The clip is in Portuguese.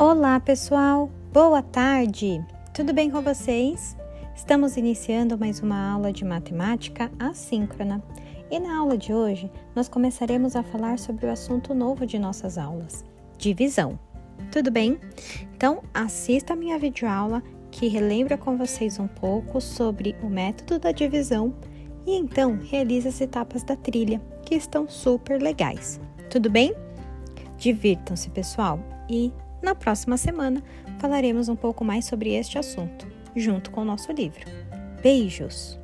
Olá, pessoal! Boa tarde! Tudo bem com vocês? Estamos iniciando mais uma aula de matemática assíncrona e na aula de hoje nós começaremos a falar sobre o assunto novo de nossas aulas: divisão. Tudo bem? Então, assista a minha videoaula que relembra com vocês um pouco sobre o método da divisão e então realize as etapas da trilha, que estão super legais. Tudo bem? Divirtam-se, pessoal, e na próxima semana falaremos um pouco mais sobre este assunto, junto com o nosso livro. Beijos!